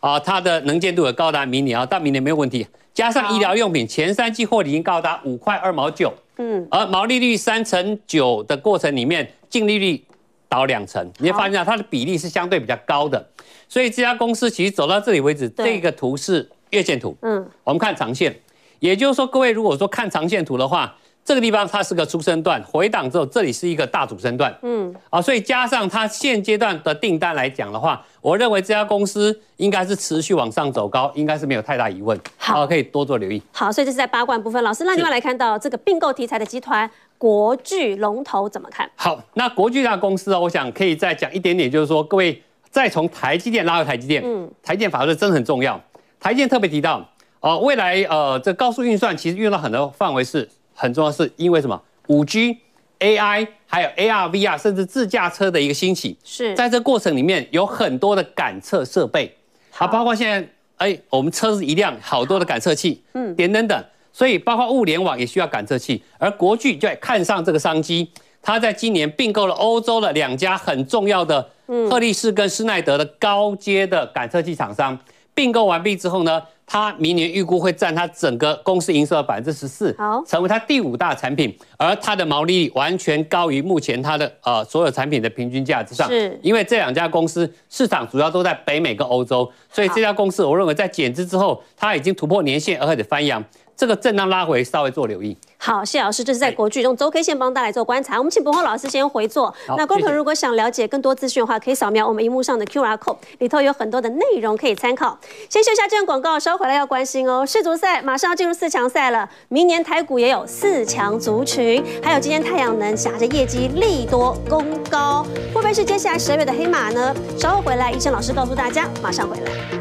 啊，它的能见度也高达明年啊，到明年没有问题。加上医疗用品，前三季获利已经高达五块二毛九，嗯，而毛利率三成九的过程里面，净利率倒两成，你会发现它的比例是相对比较高的。所以这家公司其实走到这里为止，这个图是月线图，嗯，我们看长线，也就是说，各位如果说看长线图的话。这个地方它是个出生段，回档之后这里是一个大主升段，嗯，啊，所以加上它现阶段的订单来讲的话，我认为这家公司应该是持续往上走高，应该是没有太大疑问。好，可以多做留意。好，所以这是在八冠部分。老师，那另外来看到这个并购题材的集团国巨龙头怎么看？好，那国巨这家公司哦，我想可以再讲一点点，就是说各位再从台积电拉回台积电，嗯，台积电法则真的很重要。台积电特别提到，哦，未来呃这高速运算其实运用到很多范围是。很重要是因为什么？五 G、AI 还有 AR、VR，甚至自驾车的一个兴起，是在这过程里面有很多的感测设备，好，包括现在哎，我们车子一辆，好多的感测器，嗯，点等等，所以包括物联网也需要感测器，而国巨就看上这个商机，他在今年并购了欧洲的两家很重要的赫力士跟施耐德的高阶的感测器厂商，并购完毕之后呢，它明年预估会占它整个公司营收的百分之十四，好，成为它第五大产品，而它的毛利率完全高于目前它的呃所有产品的平均价之上。是，因为这两家公司市场主要都在北美跟欧洲，所以这家公司我认为在减资之后，它已经突破年线，而且翻扬。这个震荡拉回，稍微做留意。好，谢老师，这是在国巨用周 K 线帮大家来做观察。我们请柏宏老师先回座。那观众如果想了解更多资讯的话，可以扫描我们荧幕上的 QR code，里头有很多的内容可以参考。先休息下这段广告，稍后回来要关心哦。世足赛马上要进入四强赛了，明年台股也有四强族群，还有今天太阳能挟着业绩利多攻高，会不会是接下来十二月的黑马呢？稍后回来，医生老师告诉大家，马上回来。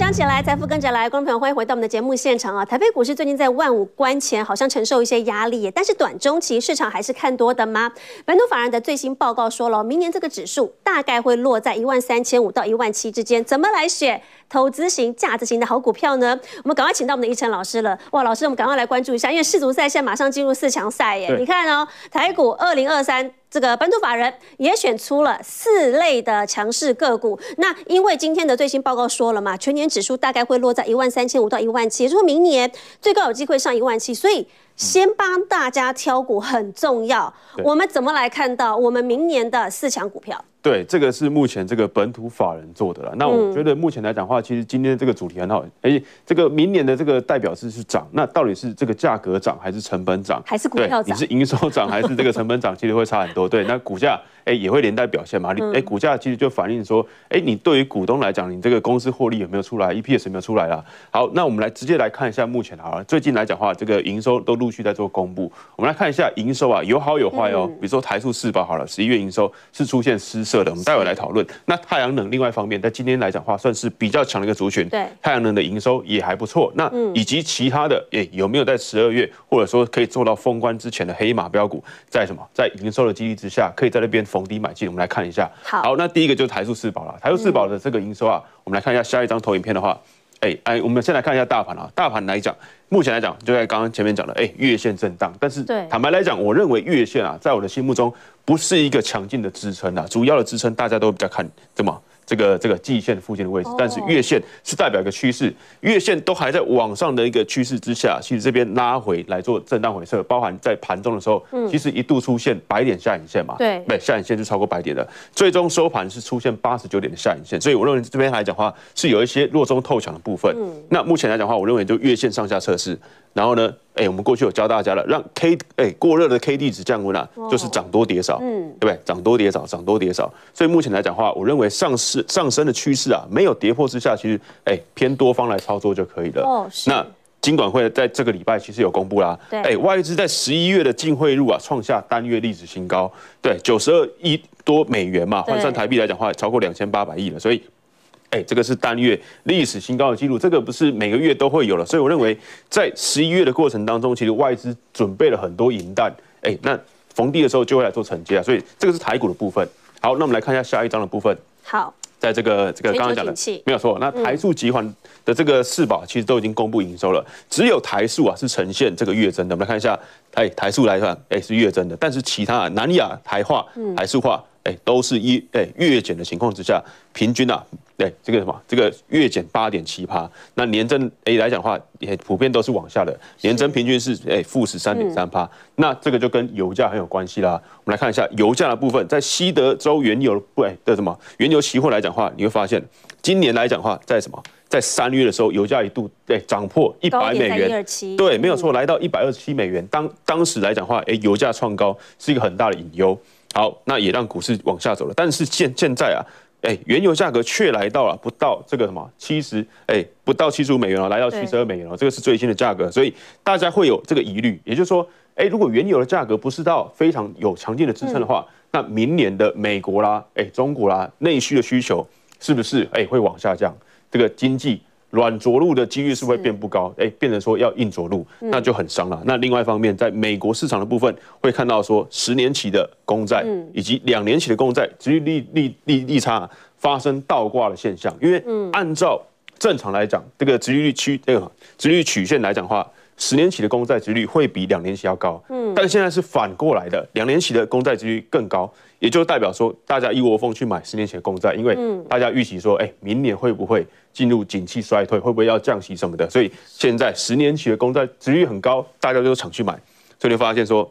보자. 来，财富跟着来，观众朋友欢迎回到我们的节目现场啊！台北股市最近在万五关前，好像承受一些压力，但是短中期市场还是看多的吗？本土法人的最新报告说了，明年这个指数大概会落在一万三千五到一万七之间，怎么来选投资型、价值型的好股票呢？我们赶快请到我们的贻程老师了。哇，老师，我们赶快来关注一下，因为世足赛现在马上进入四强赛耶！你看哦，台股二零二三。这个本土法人也选出了四类的强势个股。那因为今天的最新报告说了嘛，全年指数大概会落在一万三千五到一万七，也就是说明年最高有机会上一万七，所以先帮大家挑股很重要。我们怎么来看到我们明年的四强股票？对，这个是目前这个本土法人做的了。那我觉得目前来讲的话，其实今天这个主题很好。而且，这个明年的这个代表是是涨，那到底是这个价格涨还是成本涨？还是股票涨？你是营收涨还是这个成本涨？其实会差很多。对，那股价。哎，也会连带表现嘛？你哎，股价其实就反映说，哎，你对于股东来讲，你这个公司获利有没有出来？EPS 有没有出来啦？好，那我们来直接来看一下目前好了，最近来讲的话，这个营收都陆续在做公布。我们来看一下营收啊，有好有坏哦。比如说台塑四宝好了，十一月营收是出现失色的，我们待会来讨论。那太阳能另外一方面，在今天来讲的话，算是比较强的一个族群。对，太阳能的营收也还不错。那以及其他的，诶，有没有在十二月或者说可以做到封关之前的黑马标股，在什么？在营收的激励之下，可以在那边逢低买进？我们来。看一下，好，那第一个就是台塑四宝了。台塑四宝的这个营收啊，我们来看一下下一张投影片的话，哎哎，我们先来看一下大盘啊。大盘来讲，目前来讲就在刚刚前面讲的，哎，月线震荡。但是坦白来讲，我认为月线啊，在我的心目中不是一个强劲的支撑啊。主要的支撑大家都比较看怎么？这个这个季线附近的位置，但是月线是代表一个趋势，月线都还在往上的一个趋势之下，其实这边拉回来做震荡回撤，包含在盘中的时候，其实一度出现白点下影线嘛，对，对，下影线是超过白点的，最终收盘是出现八十九点的下影线，所以我认为这边来讲的话是有一些弱中透强的部分。那目前来讲的话，我认为就月线上下测试。然后呢，哎，我们过去有教大家了，让 K 哎过热的 K D 值降温啊，就是涨多跌少，嗯，对不对？涨多跌少，涨多跌少。所以目前来讲的话，我认为上市上升的趋势啊，没有跌破之下，其实哎偏多方来操作就可以了。哦，是。那金管会在这个礼拜其实有公布啦，对，哎，外资在十一月的净汇入啊，创下单月历史新高，对，九十二亿多美元嘛，换算台币来讲的话，超过两千八百亿了，所以。哎，这个是单月历史新高的记录，这个不是每个月都会有了，所以我认为在十一月的过程当中，其实外资准备了很多银弹，哎，那逢低的时候就会来做承接啊，所以这个是台股的部分。好，那我们来看一下下一章的部分。好，在这个这个刚刚讲的没有错，那台塑集团的这个四宝其实都已经公布营收了，只有台塑啊是呈现这个月增的。我们来看一下，哎，台塑来看，哎是月增的，但是其他南亚、台化、台塑化。哎，都是一哎月减的情况之下，平均啊，对这个什么，这个月减八点七趴，那年增哎来讲的话，也普遍都是往下的，年增平均是哎负十三点三趴，那这个就跟油价很有关系啦。我们来看一下油价的部分，在西德州原油不哎的什么原油期货来讲的话，你会发现今年来讲的话，在什么在三月的时候，油价一度哎涨破一百美元，对，没有错，来到一百二十七美元，当当时来讲的话，哎油价创高是一个很大的隐忧。好，那也让股市往下走了。但是现现在啊，哎，原油价格却来到了不到这个什么七十，哎，不到七十五美元了，来到七十二美元了。这个是最新的价格，所以大家会有这个疑虑。也就是说，哎，如果原油的价格不是到非常有强劲的支撑的话，那明年的美国啦，哎，中国啦，内需的需求是不是哎会往下降？这个经济。软着陆的几率是会变不高？哎，变成说要硬着陆，那就很伤了。那另外一方面，在美国市场的部分，会看到说十年期的公债以及两年期的公债，殖利率利利差发生倒挂的现象。因为按照正常来讲，这个殖利率曲这个殖利率曲线来讲的话，十年期的公债殖率会比两年期要高。嗯，但是现在是反过来的，两年期的公债殖率更高。也就代表说，大家一窝蜂去买十年前的公债，因为大家预期说，哎，明年会不会进入景气衰退，会不会要降息什么的，所以现在十年期的公债值率很高，大家都抢去买，所以你发现说，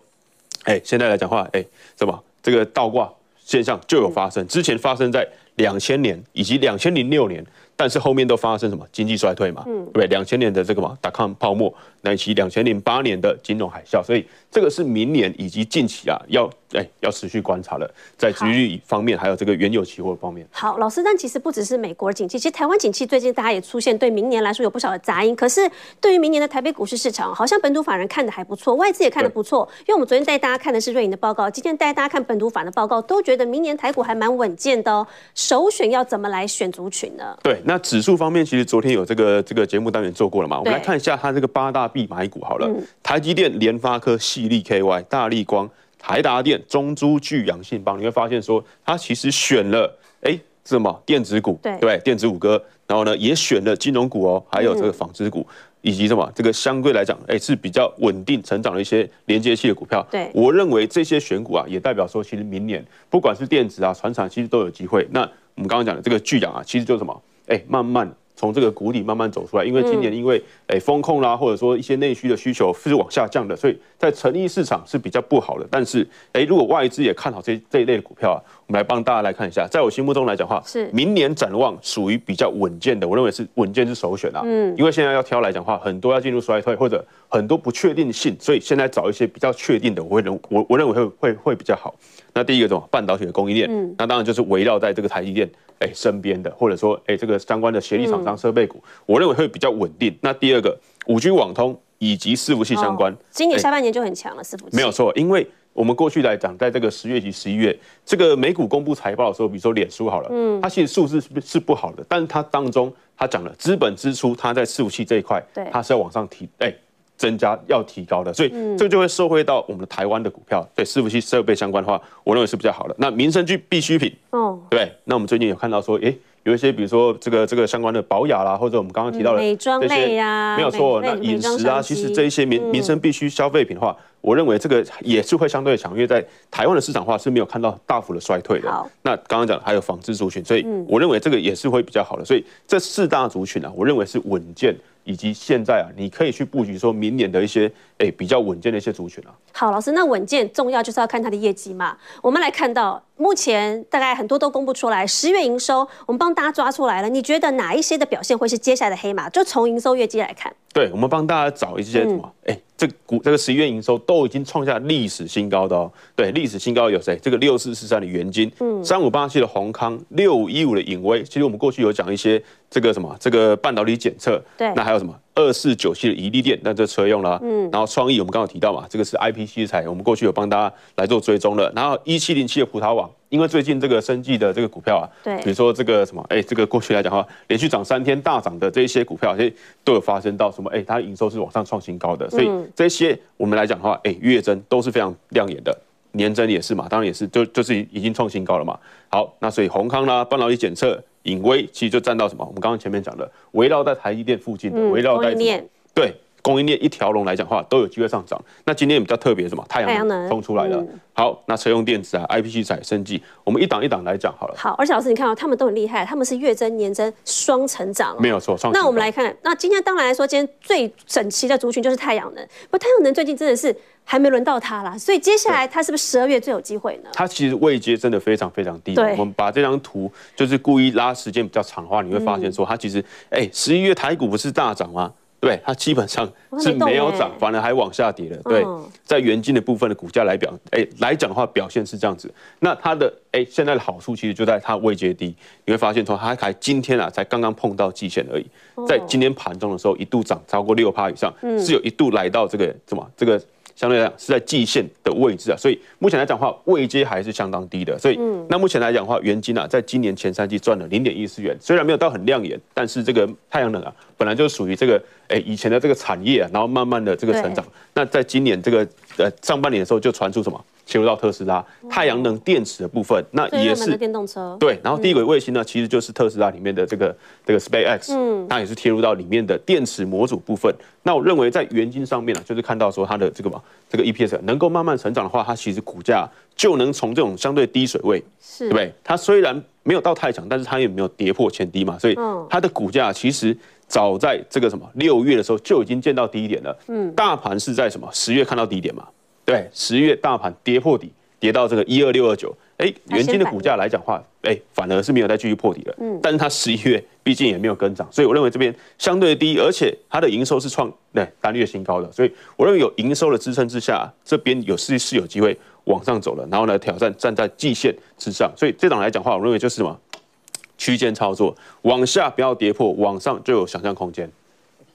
哎，现在来讲话，哎，什么这个倒挂现象就有发生，之前发生在两千年以及两千零六年。但是后面都发生什么经济衰退嘛？嗯，对不对？两千年的这个嘛，打抗泡沫，乃及两千零八年的金融海啸，所以这个是明年以及近期啊要哎要持续观察了。在殖利率方面，还有这个原油期货方面。好，老师，但其实不只是美国的景气，其实台湾景气最近大家也出现对明年来说有不少的杂音。可是对于明年的台北股市市场，好像本土法人看的还不错，外资也看的不错。因为我们昨天带大家看的是瑞银的报告，今天带大家看本土法人的报告，都觉得明年台股还蛮稳健的哦。首选要怎么来选族群呢？对，那指数方面，其实昨天有这个这个节目单元做过了嘛？我们来看一下它这个八大必买股好了，嗯、台积电、联发科、矽力 KY、大力光。台达电、中珠、巨阳、信邦，你会发现说，它其实选了哎，什么电子股，对对，电子五哥，然后呢也选了金融股哦，还有这个纺织股，嗯、以及什么这个相对来讲，哎是比较稳定成长的一些连接器的股票。对，我认为这些选股啊，也代表说，其实明年不管是电子啊、船厂，其实都有机会。那我们刚刚讲的这个巨阳啊，其实就是什么，哎，慢慢。从这个谷底慢慢走出来，因为今年因为诶风控啦，或者说一些内需的需求是往下降的，所以在成衣市场是比较不好的。但是诶，如果外资也看好这这一类的股票啊，我们来帮大家来看一下，在我心目中来讲的话，是明年展望属于比较稳健的，我认为是稳健是首选啊。嗯，因为现在要挑来讲的话，很多要进入衰退或者很多不确定性，所以现在找一些比较确定的，我会认我我认为会会会比较好。那第一个什么半导体的供应链，嗯，那当然就是围绕在这个台积电。哎，身边的或者说，哎，这个相关的协力厂商、设备股，我认为会比较稳定。那第二个，五 G、网通以及伺服器相关，今年下半年就很强了。伺服器没有错，因为我们过去来讲，在这个十月及十一月，这个美股公布财报的时候，比如说脸书好了，嗯，它其实数字是是不好的，但是它当中它讲了资本支出，它在伺服器这一块，对，它是要往上提，哎。增加要提高的，所以这个就会受惠到我们的台湾的股票，对伺服器设备相关的话，我认为是比较好的。那民生具必需品，哦，对，那我们最近有看到说，诶。有一些，比如说这个这个相关的保雅啦，或者我们刚刚提到的美妆类呀，没有错。那饮食啊，其实这一些民民生必需消费品的话，我认为这个也是会相对强，因为在台湾的市场化是没有看到大幅的衰退的。好，那刚刚讲还有纺织族群，所以我认为这个也是会比较好的。所以这四大族群啊，我认为是稳健，以及现在啊，你可以去布局说明年的一些诶比较稳健的一些族群啊。好，老师，那稳健重要就是要看它的业绩嘛。我们来看到。目前大概很多都公布出来，十月营收我们帮大家抓出来了。你觉得哪一些的表现会是接下来的黑马？就从营收业绩来看，对，我们帮大家找一些什么？哎、嗯欸，这股这个十一月营收都已经创下历史新高的哦。对，历史新高有谁？这个六四四三的元金，嗯，三五八七的宏康，六五一五的影威。其实我们过去有讲一些这个什么，这个半导体检测，对，那还有什么？二四九七的怡利电，那这车用了，嗯，然后创意我们刚刚提到嘛，这个是 IP 器材，我们过去有帮大家来做追踪了。然后一七零七的葡萄网。因为最近这个生技的这个股票啊，对，比如说这个什么，哎，这个过去来讲的话，连续涨三天大涨的这一些股票，哎，都有发生到什么，哎，它营收是往上创新高的，所以这些我们来讲的话，哎，月增都是非常亮眼的，年增也是嘛，当然也是，就就是已经创新高了嘛。好，那所以宏康啦，半导体检测，颖威，其实就站到什么？我们刚刚前面讲的，围绕在台积电附近的，围绕在？对。供应链一条龙来讲的话，都有机会上涨。那今天比较特别什么？太阳能冲出来了。嗯、好，那车用电子啊，IP 器材、生技，我们一档一档来讲好了。好，而且老师，你看到、哦、他们都很厉害，他们是月增、年增双成长、哦。没有错。那我们来看，那今天当然来说，今天最整齐的族群就是太阳能。不，太阳能最近真的是还没轮到它啦，所以接下来它是不是十二月最有机会呢？它其实位阶真的非常非常低。对。我们把这张图就是故意拉时间比较长的话，你会发现说它其实，哎、嗯，十一月台股不是大涨吗？对，它基本上是没有涨，反而还往下跌了。对，在元金的部分的股价来表，哎，来讲的话，表现是这样子。那它的哎，现在的好处其实就在它位阶低，你会发现从它还今天啊，才刚刚碰到季线而已。在今天盘中的时候，一度涨超过六趴以上，是有一度来到这个什么这个。相对来讲是在季线的位置啊，所以目前来讲的话，位阶还是相当低的。所以，那目前来讲的话，元金啊，在今年前三季赚了零点一四元，虽然没有到很亮眼，但是这个太阳能啊，本来就属于这个诶以前的这个产业啊，然后慢慢的这个成长。那在今年这个呃上半年的时候，就传出什么？切入到特斯拉太阳能电池的部分，那也是电动车。对，然后低轨卫星呢，其实就是特斯拉里面的这个这个 SpaceX，嗯，它也是贴入到里面的电池模组部分。那我认为在原金上面呢，就是看到说它的这个嘛，这个 EPS 能够慢慢成长的话，它其实股价就能从这种相对低水位，是，对不对？它虽然没有到太强，但是它也没有跌破前低嘛，所以它的股价其实早在这个什么六月的时候就已经见到低点了。嗯，大盘是在什么十月看到低点嘛？对，十月大盘跌破底，跌到这个一二六二九，哎，元金的股价来讲话，哎，反而是没有再继续破底了。嗯，但是它十一月毕竟也没有跟涨，所以我认为这边相对低，而且它的营收是创对单月新高的，所以我认为有营收的支撑之下，这边有是是有机会往上走了，然后呢挑战站在季线之上，所以这档来讲的话，我认为就是什么区间操作，往下不要跌破，往上就有想象空间。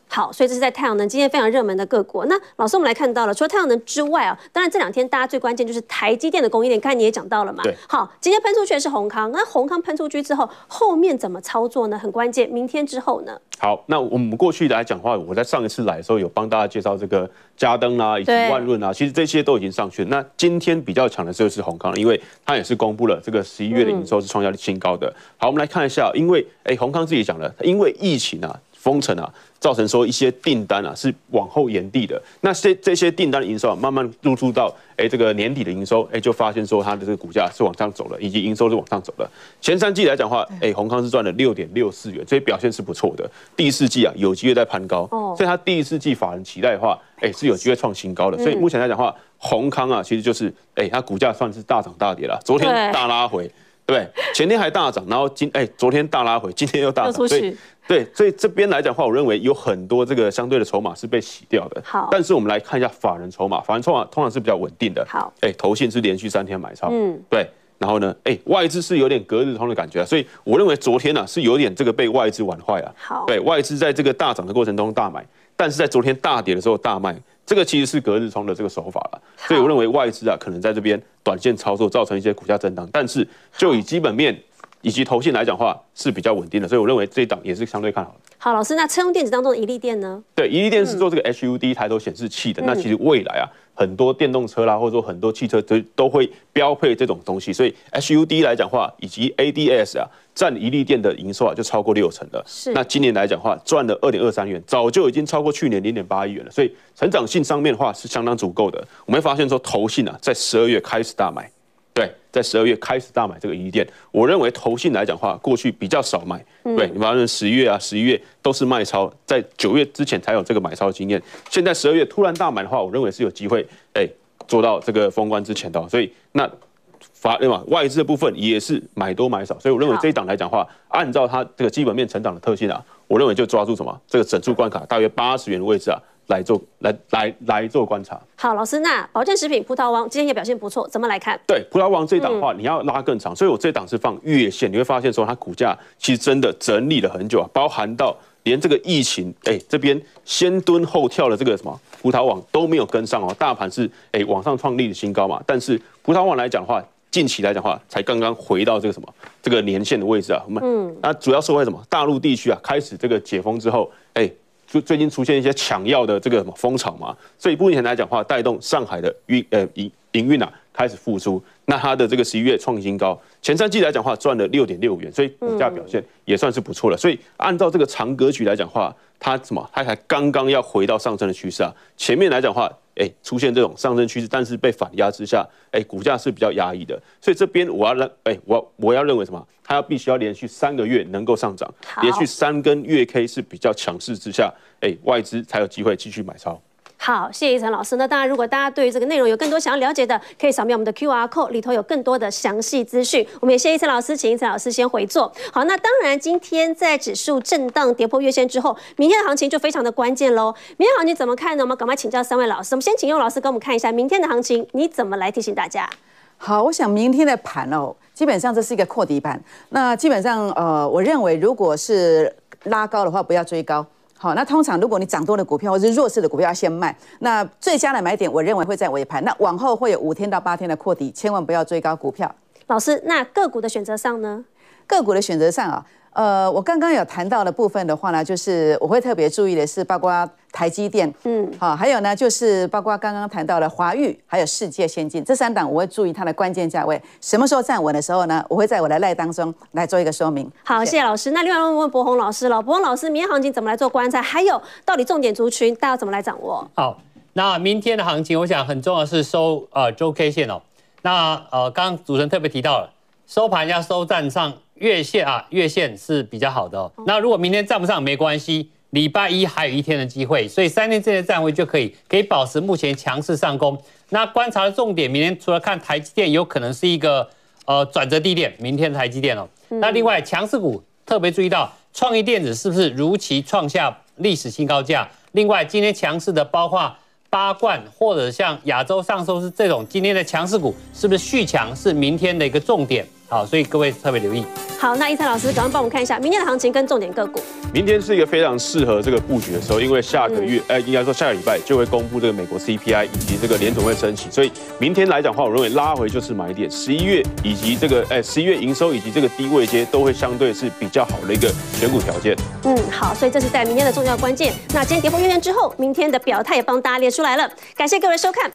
好，所以这是在太阳能今天非常热门的各国。那老师，我们来看到了，除了太阳能之外啊，当然这两天大家最关键就是台积电的供应链，刚才你也讲到了嘛。对。好，今天喷出去的是宏康，那宏康喷出去之后，后面怎么操作呢？很关键。明天之后呢？好，那我们过去来讲的话，我在上一次来的时候有帮大家介绍这个嘉登啊，以及万润啊，其实这些都已经上去了。那今天比较强的就是宏康，因为它也是公布了这个十一月的营收是创下新高的。好，我们来看一下，因为哎，宏康自己讲了，因为疫情啊。封城啊，造成说一些订单啊是往后延递的。那这这些订单的营收啊，慢慢入驻到哎这个年底的营收，哎就发现说它的这个股价是往上走了，以及营收是往上走了。前三季来讲的话，哎宏康是赚了六点六四元，所以表现是不错的。第四季啊有机会再攀高，所以它第四季法人期待的话，哎是有机会创新高的。所以目前来讲的话，宏康啊其实就是哎它股价算是大涨大跌了，昨天大拉回。对，前天还大涨，然后今哎，昨天大拉回，今天又大涨，所以对，所以这边来讲的话，我认为有很多这个相对的筹码是被洗掉的。好，但是我们来看一下法人筹码，法人筹码通常是比较稳定的。好，哎，投信是连续三天买超，嗯，对，然后呢，哎，外资是有点隔日通的感觉，所以我认为昨天呢、啊、是有点这个被外资玩坏了。好，对外资在这个大涨的过程中大买，但是在昨天大跌的时候大卖。这个其实是隔日冲的这个手法了，所以我认为外资啊可能在这边短线操作造成一些股价震荡，但是就以基本面以及投信来讲的话是比较稳定的，所以我认为这一档也是相对看好的。好，老师，那车用电子当中的一利电呢？对，一利电是做这个 HUD 抬头显示器的，那其实未来啊。很多电动车啦，或者说很多汽车都都会标配这种东西，所以 HUD 来讲话，以及 ADS 啊，占一利电的营收啊就超过六成了。是。那今年来讲话，赚了二点二三元，早就已经超过去年零点八亿元了，所以成长性上面的话是相当足够的。我们会发现说，投信啊，在十二月开始大买。对，在十二月开始大买这个怡利电，我认为投信来讲的话，过去比较少买。对，你发现十月啊、十一月都是卖超，在九月之前才有这个买超的经验。现在十二月突然大买的话，我认为是有机会，哎，做到这个封关之前的。所以那法对吧？外资的部分也是买多买少，所以我认为这一档来讲的话，按照它这个基本面成长的特性啊，我认为就抓住什么这个整数关卡，大约八十元的位置啊。来做来来来做观察。好，老师，那保健食品葡萄王今天也表现不错，怎么来看？对，葡萄王这档的话，你要拉更长，所以我这档是放月线，你会发现说它股价其实真的整理了很久啊，包含到连这个疫情，哎，这边先蹲后跳的这个什么葡萄王都没有跟上哦，大盘是哎往上创历史新高嘛，但是葡萄王来讲的话，近期来讲的话才刚刚回到这个什么这个年线的位置啊，我们嗯，那主要是为什么？大陆地区啊开始这个解封之后，哎。就最近出现一些抢药的这个什么风潮嘛，所以目前来讲的话，带动上海的运呃营营运啊开始复苏，那它的这个十一月创新高，前三季来讲的话赚了六点六五元，所以股价表现也算是不错了。所以按照这个长格局来讲的话，它什么它才刚刚要回到上升的趋势啊，前面来讲的话。哎，出现这种上升趋势，但是被反压之下，哎，股价是比较压抑的。所以这边我要认，哎，我我要认为什么？它要必须要连续三个月能够上涨，连续三根月 K 是比较强势之下，哎，外资才有机会继续买超。好，谢谢一晨老师。那当然，如果大家对于这个内容有更多想要了解的，可以扫描我们的 QR code，里头有更多的详细资讯。我们也谢谢一晨老师，请一晨老师先回座。好，那当然，今天在指数震荡跌破月线之后，明天的行情就非常的关键喽。明天行情怎么看呢？我们赶快请教三位老师。我们先请用老师给我们看一下明天的行情，你怎么来提醒大家？好，我想明天的盘哦，基本上这是一个扩底盘。那基本上，呃，我认为如果是拉高的话，不要追高。好，那通常如果你涨多的股票或是弱势的股票要先卖，那最佳的买点我认为会在尾盘。那往后会有五天到八天的扩底，千万不要追高股票。老师，那个股的选择上呢？个股的选择上啊。呃，我刚刚有谈到的部分的话呢，就是我会特别注意的是，包括台积电，嗯，好，还有呢，就是包括刚刚谈到的华域，还有世界先进这三档，我会注意它的关键价位，什么时候站稳的时候呢，我会在我的赖当中来做一个说明。好，谢谢老师。那另外问问柏宏老师了，柏宏老师，明天行情怎么来做观察？还有，到底重点族群大家怎么来掌握？好，那明天的行情，我想很重要的是收呃周 K 线哦。那呃，刚刚主持人特别提到了，收盘要收站上。月线啊，月线是比较好的哦。那如果明天站不上没关系，礼拜一还有一天的机会，所以三天之内站位就可以，可以保持目前强势上攻。那观察的重点，明天除了看台积电有可能是一个呃转折地点，明天台积电哦。那另外强势股特别注意到创意电子是不是如期创下历史新高价？另外今天强势的包括八冠或者像亚洲上收是这种今天的强势股，是不是续强是明天的一个重点？好，所以各位特别留意。好，那一三老师赶快帮我们看一下明天的行情跟重点个股。明天是一个非常适合这个布局的时候，因为下个月，哎、嗯，应该说下个礼拜就会公布这个美国 CPI 以及这个联总会升息，所以明天来讲的话，我认为拉回就是买点。十一月以及这个，哎，十一月营收以及这个低位阶都会相对是比较好的一个选股条件。嗯，好，所以这是在明天的重要关键。那今天跌破月线之后，明天的表态也帮大家列出来了。感谢各位收看。